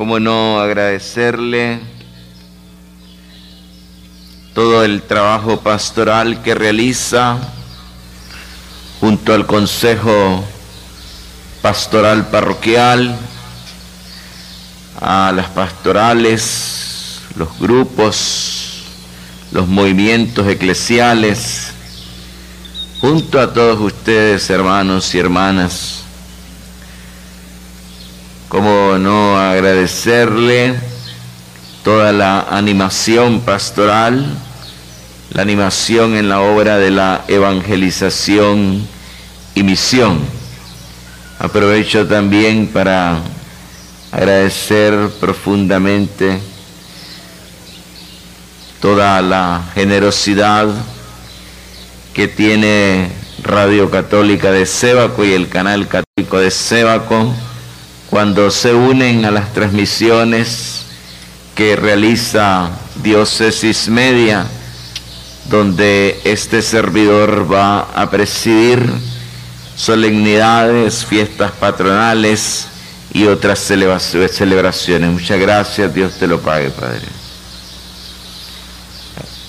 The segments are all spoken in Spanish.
cómo no agradecerle todo el trabajo pastoral que realiza junto al Consejo Pastoral Parroquial, a las pastorales, los grupos, los movimientos eclesiales, junto a todos ustedes, hermanos y hermanas. Como no agradecerle toda la animación pastoral, la animación en la obra de la evangelización y misión. Aprovecho también para agradecer profundamente toda la generosidad que tiene Radio Católica de Sébaco y el canal católico de Sébaco cuando se unen a las transmisiones que realiza Diócesis Media, donde este servidor va a presidir solemnidades, fiestas patronales y otras celebraciones. Muchas gracias, Dios te lo pague, Padre.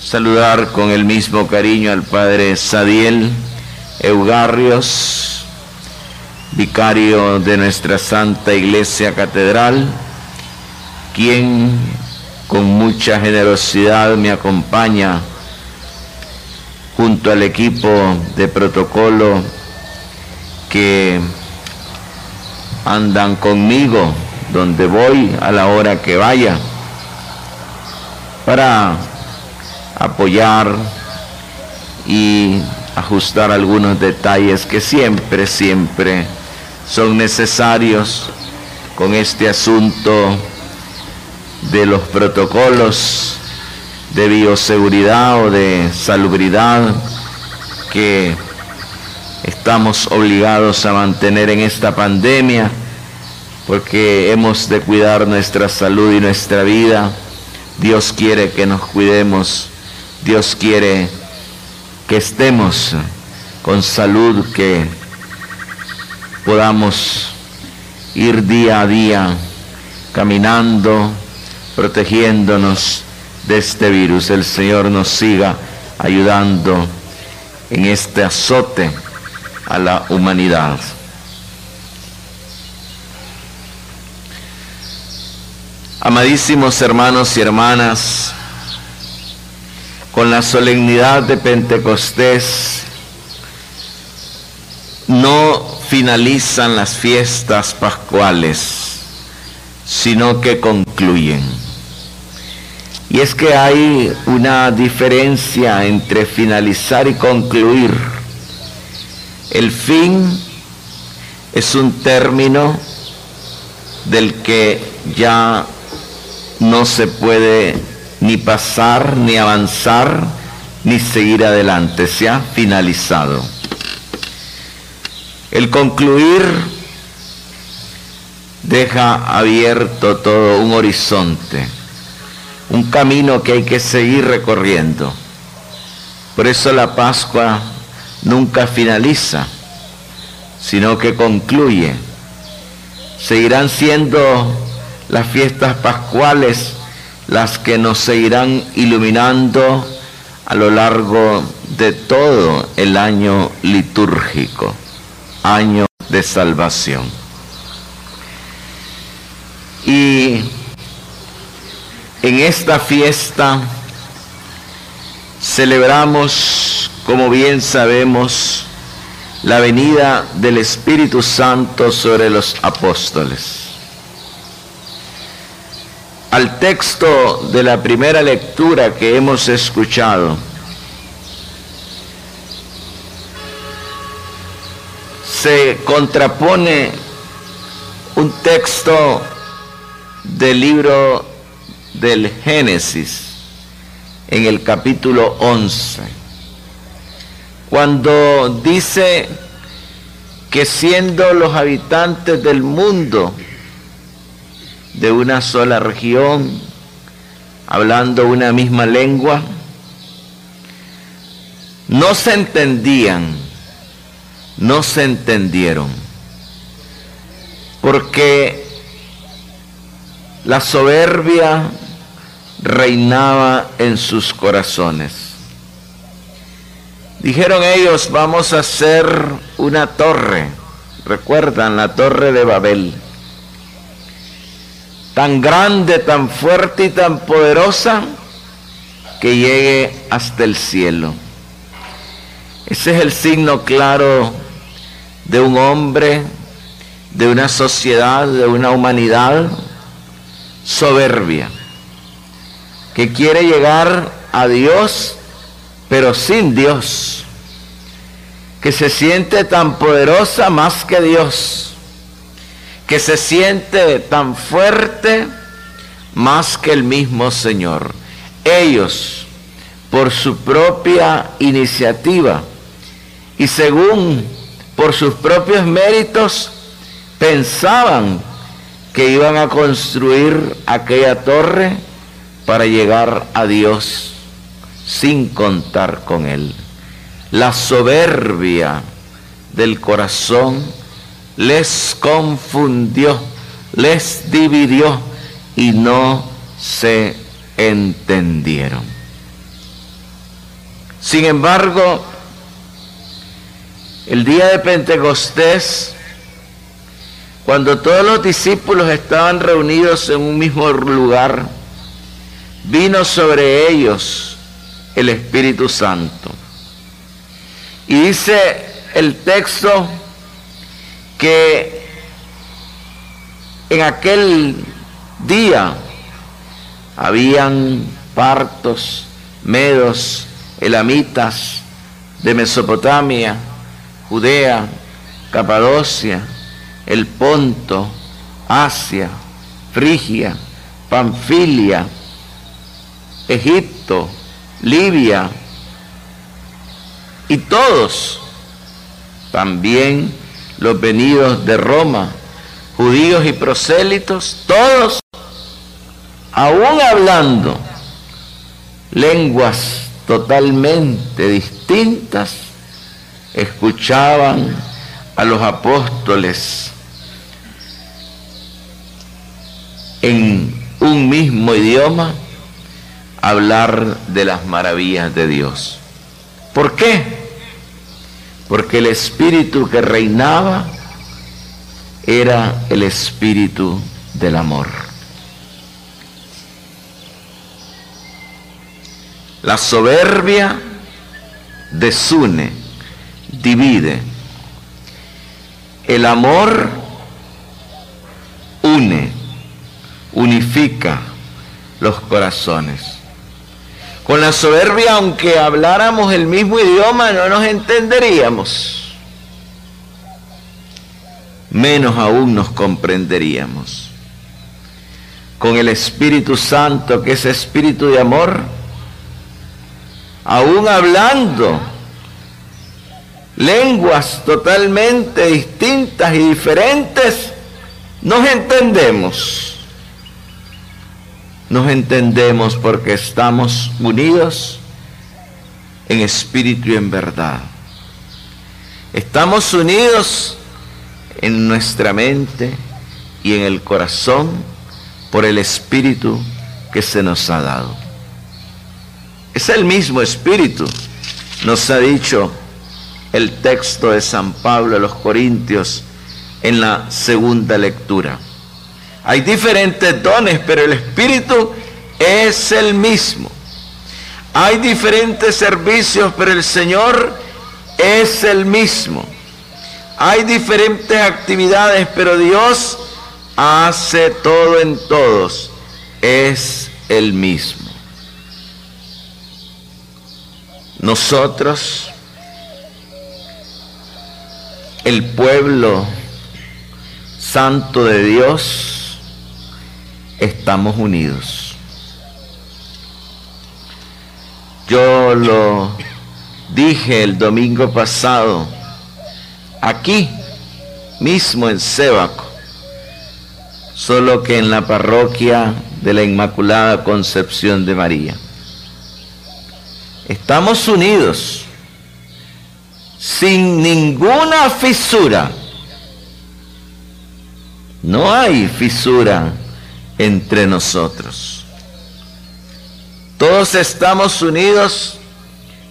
Saludar con el mismo cariño al Padre Sadiel Eugarrios, vicario de nuestra Santa Iglesia Catedral, quien con mucha generosidad me acompaña junto al equipo de protocolo que andan conmigo donde voy a la hora que vaya para apoyar y ajustar algunos detalles que siempre, siempre son necesarios con este asunto de los protocolos de bioseguridad o de salubridad que estamos obligados a mantener en esta pandemia porque hemos de cuidar nuestra salud y nuestra vida. Dios quiere que nos cuidemos, Dios quiere que estemos con salud, que podamos ir día a día caminando, protegiéndonos de este virus. El Señor nos siga ayudando en este azote a la humanidad. Amadísimos hermanos y hermanas, con la solemnidad de Pentecostés, no finalizan las fiestas pascuales, sino que concluyen. Y es que hay una diferencia entre finalizar y concluir. El fin es un término del que ya no se puede ni pasar, ni avanzar, ni seguir adelante. Se ha finalizado. El concluir deja abierto todo un horizonte, un camino que hay que seguir recorriendo. Por eso la Pascua nunca finaliza, sino que concluye. Seguirán siendo las fiestas pascuales las que nos seguirán iluminando a lo largo de todo el año litúrgico año de salvación. Y en esta fiesta celebramos, como bien sabemos, la venida del Espíritu Santo sobre los apóstoles. Al texto de la primera lectura que hemos escuchado, se contrapone un texto del libro del Génesis en el capítulo 11, cuando dice que siendo los habitantes del mundo de una sola región, hablando una misma lengua, no se entendían no se entendieron. Porque La soberbia reinaba en sus corazones. Dijeron ellos, vamos a hacer una torre. Recuerdan la torre de Babel. Tan grande, tan fuerte y tan poderosa que llegue hasta el cielo. Ese es el signo claro de un hombre, de una sociedad, de una humanidad soberbia, que quiere llegar a Dios, pero sin Dios, que se siente tan poderosa más que Dios, que se siente tan fuerte más que el mismo Señor. Ellos, por su propia iniciativa y según por sus propios méritos, pensaban que iban a construir aquella torre para llegar a Dios sin contar con Él. La soberbia del corazón les confundió, les dividió y no se entendieron. Sin embargo, el día de Pentecostés, cuando todos los discípulos estaban reunidos en un mismo lugar, vino sobre ellos el Espíritu Santo. Y dice el texto que en aquel día habían partos, medos, elamitas de Mesopotamia, Judea, Capadocia, el Ponto, Asia, Frigia, Panfilia, Egipto, Libia, y todos, también los venidos de Roma, judíos y prosélitos, todos, aún hablando lenguas totalmente distintas, escuchaban a los apóstoles en un mismo idioma hablar de las maravillas de Dios. ¿Por qué? Porque el espíritu que reinaba era el espíritu del amor. La soberbia desune, divide. El amor une, unifica los corazones. Con la soberbia, aunque habláramos el mismo idioma, no nos entenderíamos. Menos aún nos comprenderíamos. Con el Espíritu Santo, que es espíritu de amor, aún hablando lenguas totalmente distintas y diferentes, nos entendemos. Nos entendemos porque estamos unidos en espíritu y en verdad. Estamos unidos en nuestra mente y en el corazón por el espíritu que se nos ha dado. Es el mismo espíritu, nos ha dicho el texto de San Pablo a los Corintios en la segunda lectura. Hay diferentes dones, pero el Espíritu es el mismo. Hay diferentes servicios, pero el Señor es el mismo. Hay diferentes actividades, pero Dios hace todo en todos. Es el mismo. Nosotros el pueblo santo de Dios, estamos unidos. Yo lo dije el domingo pasado, aquí mismo en Sébaco, solo que en la parroquia de la Inmaculada Concepción de María. Estamos unidos sin ninguna fisura. No hay fisura entre nosotros. Todos estamos unidos,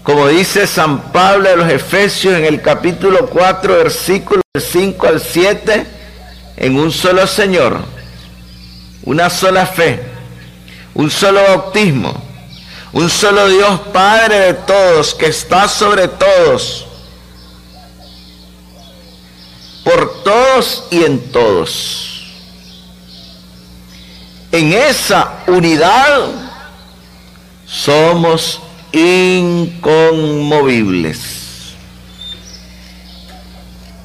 como dice San Pablo de los Efesios en el capítulo 4, versículos 5 al 7, en un solo Señor, una sola fe, un solo bautismo, un solo Dios Padre de todos, que está sobre todos, por todos y en todos. En esa unidad somos inconmovibles.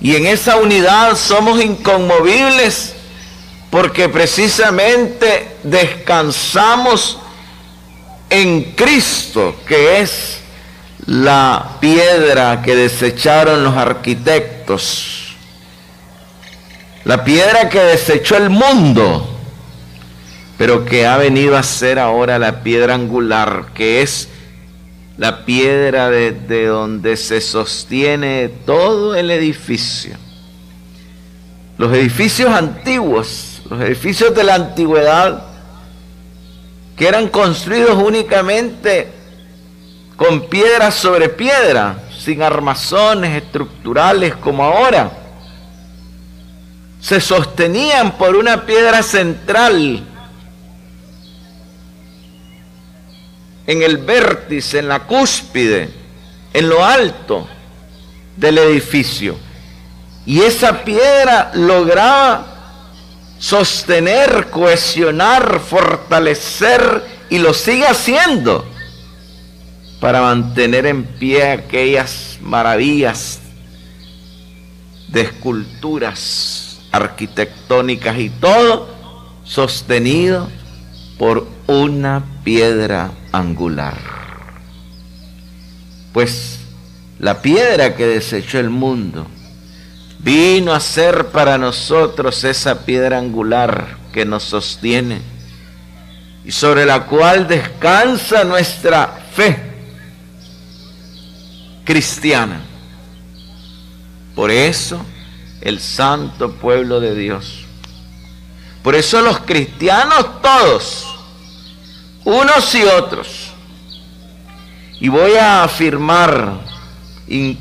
Y en esa unidad somos inconmovibles porque precisamente descansamos en Cristo, que es la piedra que desecharon los arquitectos, la piedra que desechó el mundo pero que ha venido a ser ahora la piedra angular, que es la piedra de, donde se sostiene todo el edificio. Los edificios antiguos, los edificios de la antigüedad, que eran construidos únicamente con piedra sobre piedra, sin armazones estructurales como ahora, se sostenían por una piedra central en el vértice, en la cúspide, en lo alto del edificio. Y esa piedra lograba sostener, cohesionar, fortalecer y lo sigue haciendo para mantener en pie aquellas maravillas de esculturas arquitectónicas y todo sostenido por una piedra angular. Pues la piedra que desechó el mundo vino a ser para nosotros esa piedra angular que nos sostiene y sobre la cual descansa nuestra fe cristiana. Por eso el santo pueblo de Dios por eso los cristianos todos, unos y otros, y voy a afirmar,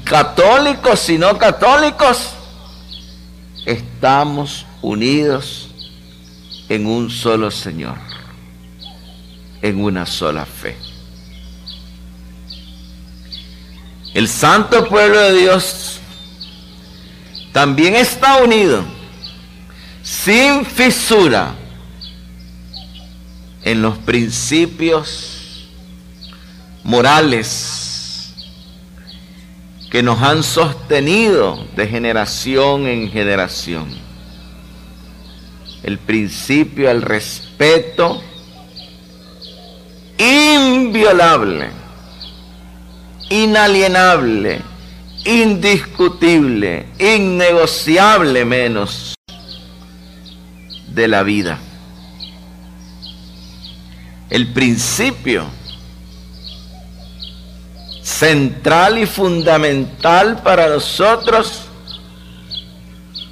católicos y no católicos, estamos unidos en un solo Señor, en una sola fe. El santo pueblo de Dios también está unido sin fisura en los principios morales que nos han sostenido de generación en generación. El principio al respeto inviolable, inalienable, indiscutible, innegociable menos de la vida. El principio central y fundamental para nosotros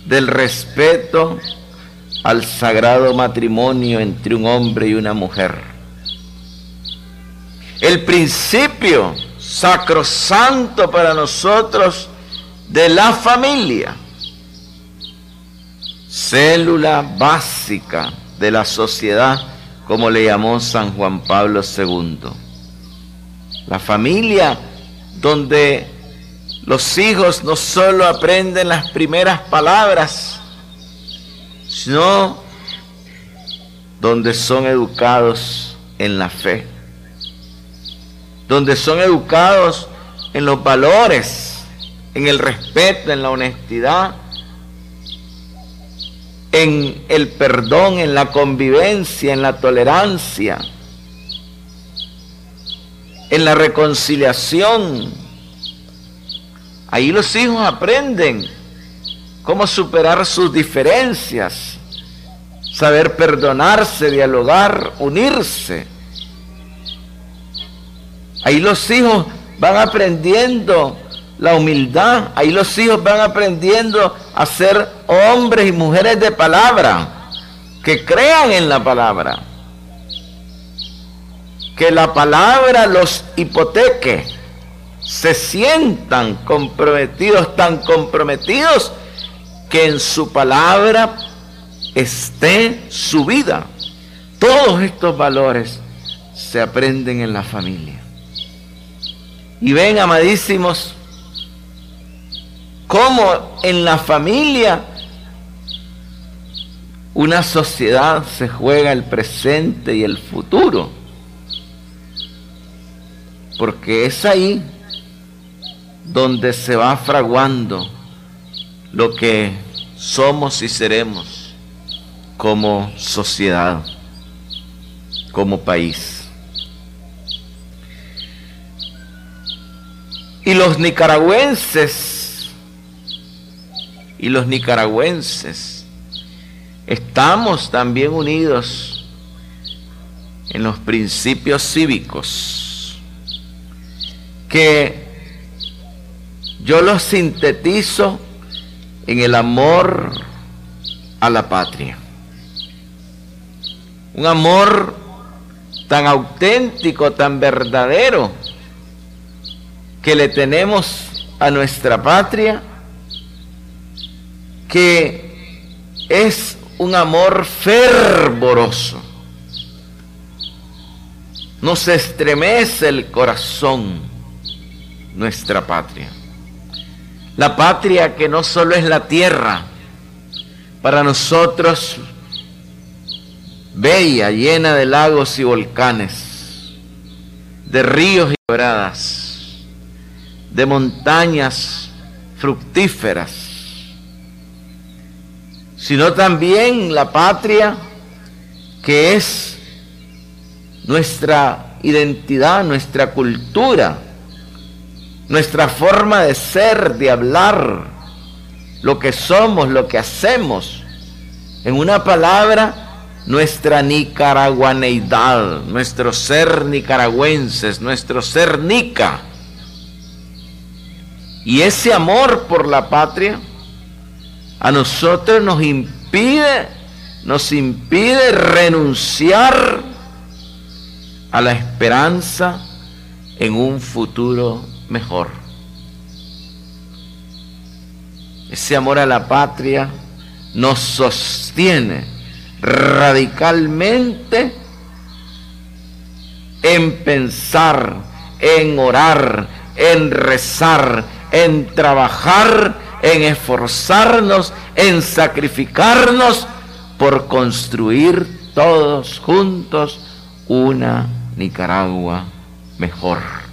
del respeto al sagrado matrimonio entre un hombre y una mujer. El principio sacrosanto para nosotros de la familia célula básica de la sociedad, como le llamó San Juan Pablo II. La familia donde los hijos no solo aprenden las primeras palabras, sino donde son educados en la fe, donde son educados en los valores, en el respeto, en la honestidad, en el perdón, en la convivencia, en la tolerancia, en la reconciliación. Ahí los hijos aprenden cómo superar sus diferencias, saber perdonarse, dialogar, unirse. Ahí los hijos van aprendiendo la humildad. Ahí los hijos van aprendiendo a ser hombres y mujeres de palabra, que crean en la palabra, que la palabra los hipoteque, se sientan comprometidos, tan comprometidos, que en su palabra esté su vida. Todos estos valores se aprenden en la familia. Y ven, amadísimos, cómo en la familia una sociedad se juega el presente y el futuro. Porque es ahí donde se va fraguando lo que somos y seremos como sociedad, como país. Y los nicaragüenses, y los nicaragüenses, estamos también unidos en los principios cívicos que yo los sintetizo en el amor a la patria. Un amor tan auténtico, tan verdadero, que le tenemos a nuestra patria, que es un amor fervoroso. Nos estremece el corazón nuestra patria. La patria que no solo es la tierra, para nosotros bella, llena de lagos y volcanes, de ríos y quebradas, de montañas fructíferas, sino también la patria que es nuestra identidad, nuestra cultura, nuestra forma de ser, de hablar, lo que somos, lo que hacemos. En una palabra, nuestra nicaraguaneidad, nuestro ser nicaragüenses, nuestro ser nica. Y ese amor por la patria a nosotros nos impide, nos impide renunciar a la esperanza en un futuro mejor. Ese amor a la patria nos sostiene radicalmente en pensar, en orar, en rezar, en trabajar, en esforzarnos, en sacrificarnos por construir todos juntos una Nicaragua mejor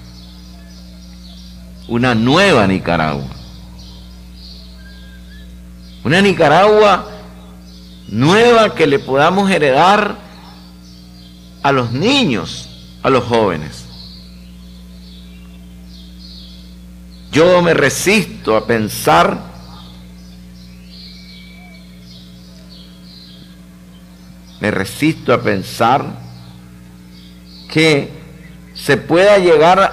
una nueva Nicaragua. Una Nicaragua nueva que le podamos heredar a los niños, a los jóvenes. Yo me resisto a pensar me resisto a pensar que se pueda llegar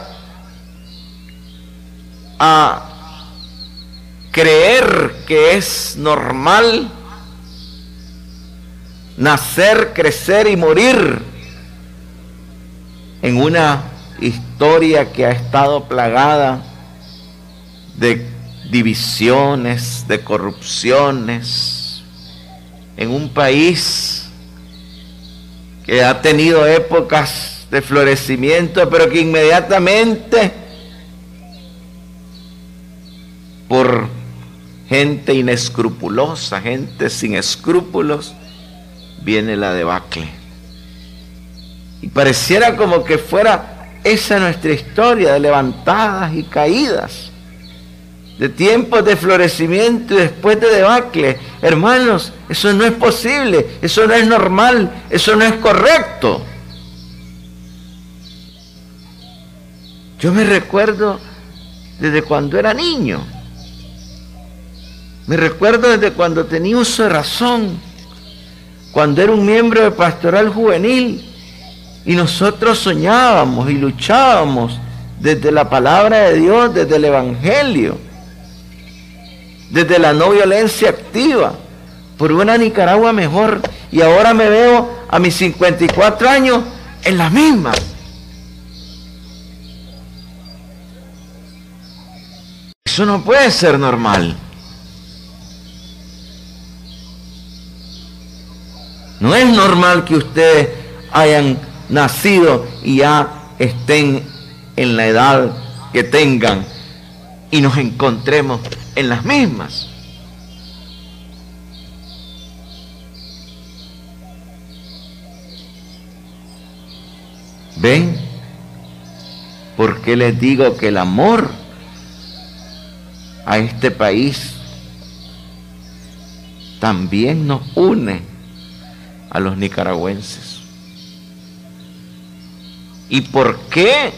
a creer que es normal nacer, crecer y morir en una historia que ha estado plagada de divisiones, de corrupciones, en un país que ha tenido épocas de florecimiento, pero que inmediatamente por gente inescrupulosa, gente sin escrúpulos, viene la debacle. Y pareciera como que fuera esa nuestra historia de levantadas y caídas, de tiempos de florecimiento y después de debacle. Hermanos, eso no es posible, eso no es normal, eso no es correcto. Yo me recuerdo desde cuando era niño me recuerdo desde cuando tenía uso de razón, cuando era un miembro de pastoral juvenil y nosotros soñábamos y luchábamos desde la palabra de Dios, desde el Evangelio, desde la no violencia activa, por una Nicaragua mejor. Y ahora me veo a mis 54 años en la misma. Eso no puede ser normal. No es normal que ustedes hayan nacido y ya estén en la edad que tengan y nos encontremos en las mismas. ¿Ven? ¿Por qué les digo que el amor a este país también nos une a los nicaragüenses? ¿Y por qué?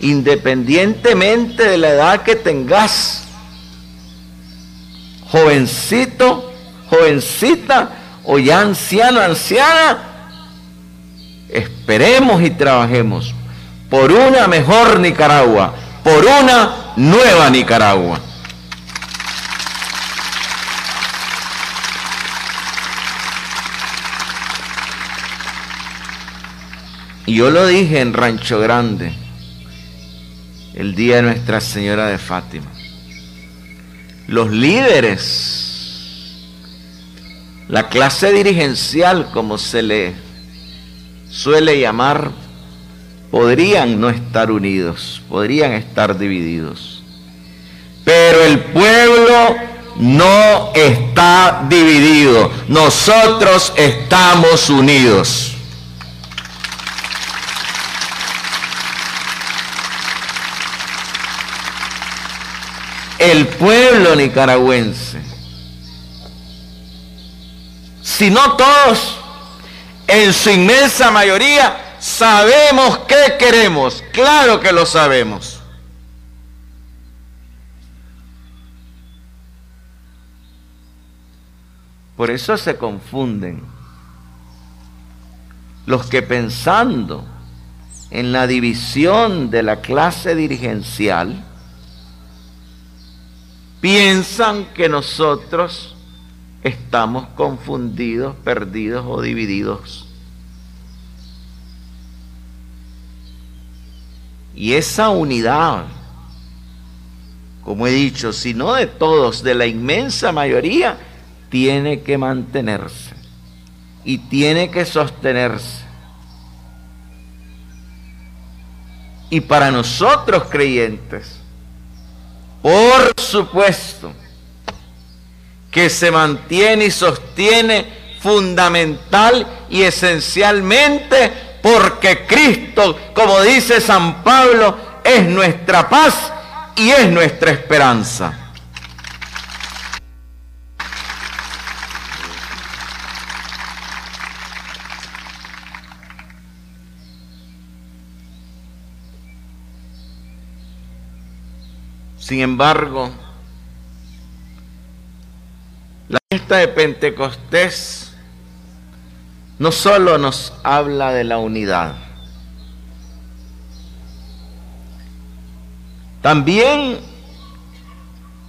Independientemente de la edad que tengas, jovencito, jovencita o ya anciano, anciana, esperemos y trabajemos por una mejor Nicaragua, por una nueva Nicaragua. Y yo lo dije en Rancho Grande, el día de Nuestra Señora de Fátima. Los líderes, la clase dirigencial, como se le suele llamar, podrían no estar unidos, podrían estar divididos. Pero el pueblo no está dividido, nosotros estamos unidos. El pueblo nicaragüense, si no todos, en su inmensa mayoría, sabemos qué queremos. Claro que lo sabemos. Por eso se confunden los que pensando en la división de la clase dirigencial, piensan que nosotros estamos confundidos, perdidos o divididos. Y esa unidad, como he dicho, si no de todos, de la inmensa mayoría, tiene que mantenerse y tiene que sostenerse. Y para nosotros creyentes, por supuesto, que se mantiene y sostiene fundamental y esencialmente porque Cristo, como dice San Pablo, es nuestra paz y es nuestra esperanza. Sin embargo, la fiesta de Pentecostés no solo nos habla de la unidad, también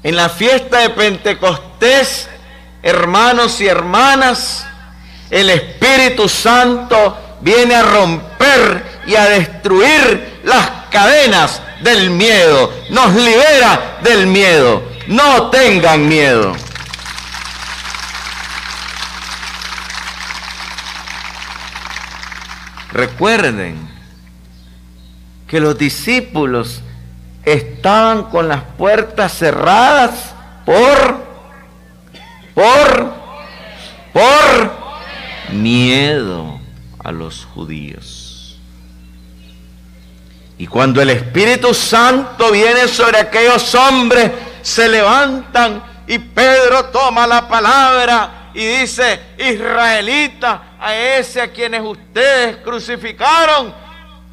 en la fiesta de Pentecostés, hermanos y hermanas, el Espíritu Santo viene a romper y a destruir las cadenas del miedo, nos libera del miedo. No tengan miedo. Recuerden que los discípulos estaban con las puertas cerradas por, por, por miedo a los judíos. Y cuando el Espíritu Santo viene sobre aquellos hombres, se levantan y Pedro toma la palabra y dice, israelita, a ese a quienes ustedes crucificaron,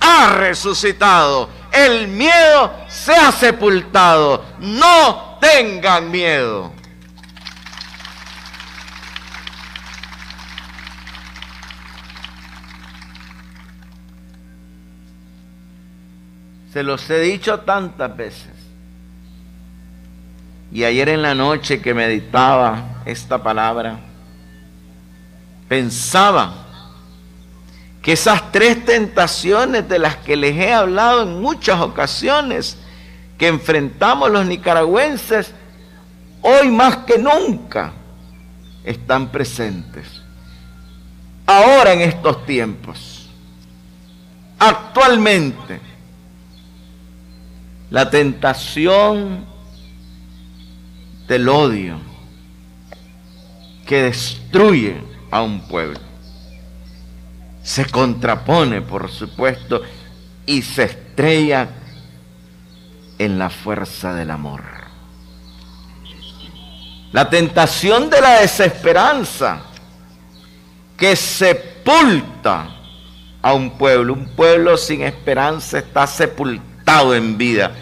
ha resucitado. El miedo se ha sepultado. No tengan miedo. Se los he dicho tantas veces. Y ayer en la noche que meditaba esta palabra, pensaba que esas tres tentaciones de las que les he hablado en muchas ocasiones que enfrentamos los nicaragüenses, hoy más que nunca están presentes. Ahora en estos tiempos, actualmente, la tentación del odio que destruye a un pueblo se contrapone, por supuesto, y se estrella en la fuerza del amor. La tentación de la desesperanza que sepulta a un pueblo. Un pueblo sin esperanza está sepultado en vida.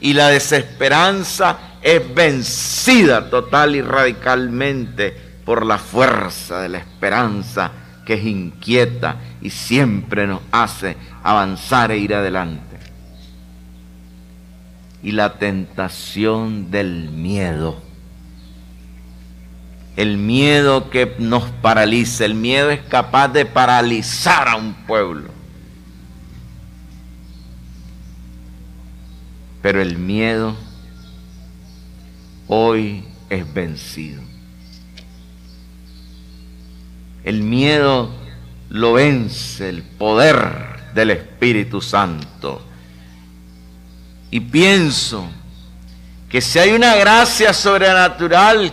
Y la desesperanza es vencida total y radicalmente por la fuerza de la esperanza que es inquieta y siempre nos hace avanzar e ir adelante. Y la tentación del miedo. El miedo que nos paraliza, el miedo es capaz de paralizar a un pueblo. Pero el miedo hoy es vencido. El miedo lo vence el poder del Espíritu Santo. Y pienso que si hay una gracia sobrenatural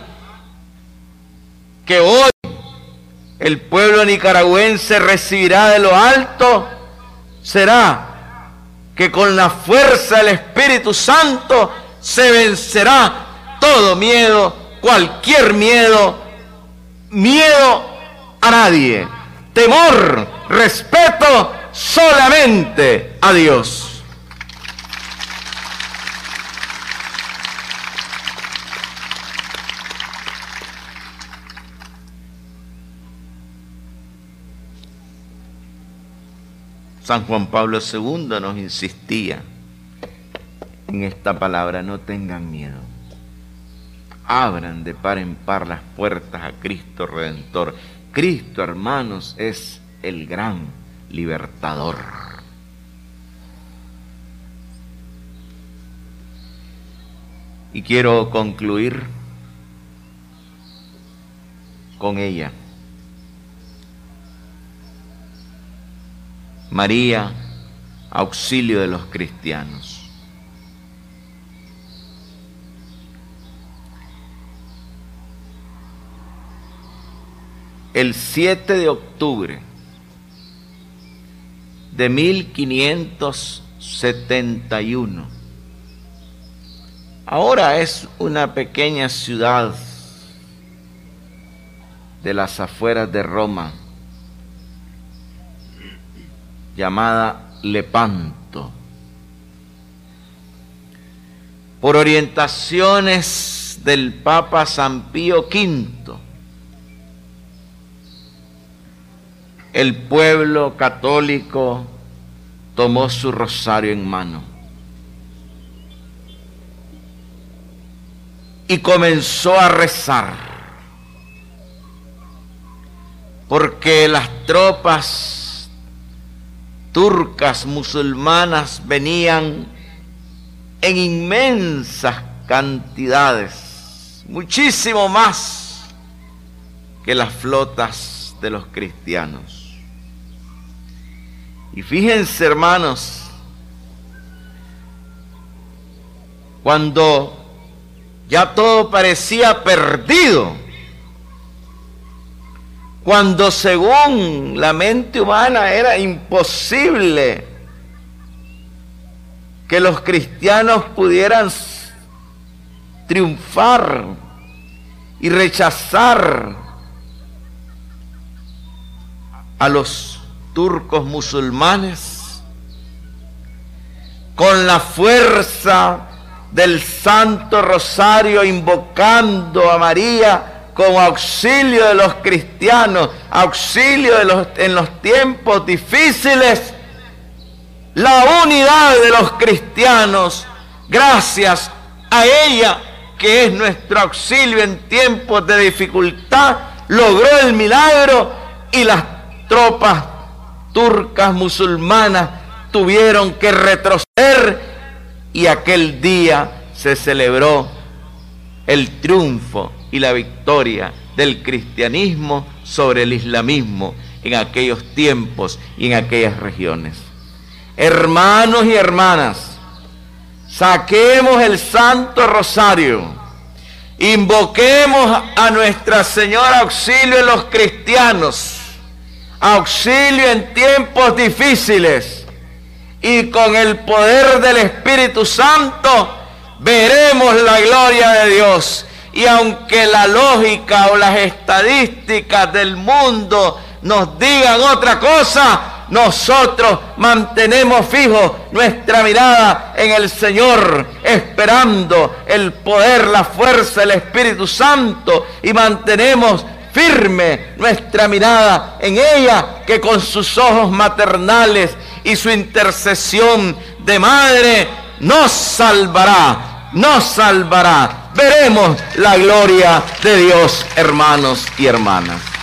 que hoy el pueblo nicaragüense recibirá de lo alto, será que con la fuerza del Espíritu Santo se vencerá todo miedo, cualquier miedo, miedo a nadie. Temor, respeto solamente a Dios. San Juan Pablo II nos insistía en esta palabra, no tengan miedo. Abran de par en par las puertas a Cristo Redentor Cristo, hermanos, es el gran libertador. Y quiero concluir con ella. María, auxilio de los cristianos. el 7 de octubre de 1571. Ahora es una pequeña ciudad de las afueras de Roma llamada Lepanto. Por orientaciones del Papa San Pío V, el pueblo católico tomó su rosario en mano y comenzó a rezar porque las tropas turcas musulmanas venían en inmensas cantidades, muchísimo más que las flotas de los cristianos. Y fíjense, hermanos, cuando ya todo parecía perdido, cuando según la mente humana era imposible que los cristianos pudieran triunfar y rechazar a los turcos musulmanes, con la fuerza del Santo Rosario invocando a María como auxilio de los cristianos, auxilio de los, en los tiempos difíciles, la unidad de los cristianos, gracias a ella que es nuestro auxilio en tiempos de dificultad, logró el milagro y las tropas turcas musulmanas tuvieron que retroceder y aquel día se celebró el triunfo y la victoria del cristianismo sobre el islamismo en aquellos tiempos y en aquellas regiones. Hermanos y hermanas, saquemos el Santo Rosario, invoquemos a Nuestra Señora auxilio en los cristianos, auxilio en tiempos difíciles y con el poder del Espíritu Santo veremos la gloria de Dios. Y aunque la lógica o las estadísticas del mundo nos digan otra cosa, nosotros mantenemos fijo nuestra mirada en el Señor, esperando el poder, la fuerza, el Espíritu Santo y mantenemos firme nuestra mirada en ella que con sus ojos maternales y su intercesión de madre nos salvará, nos salvará. Veremos la gloria de Dios, hermanos y hermanas.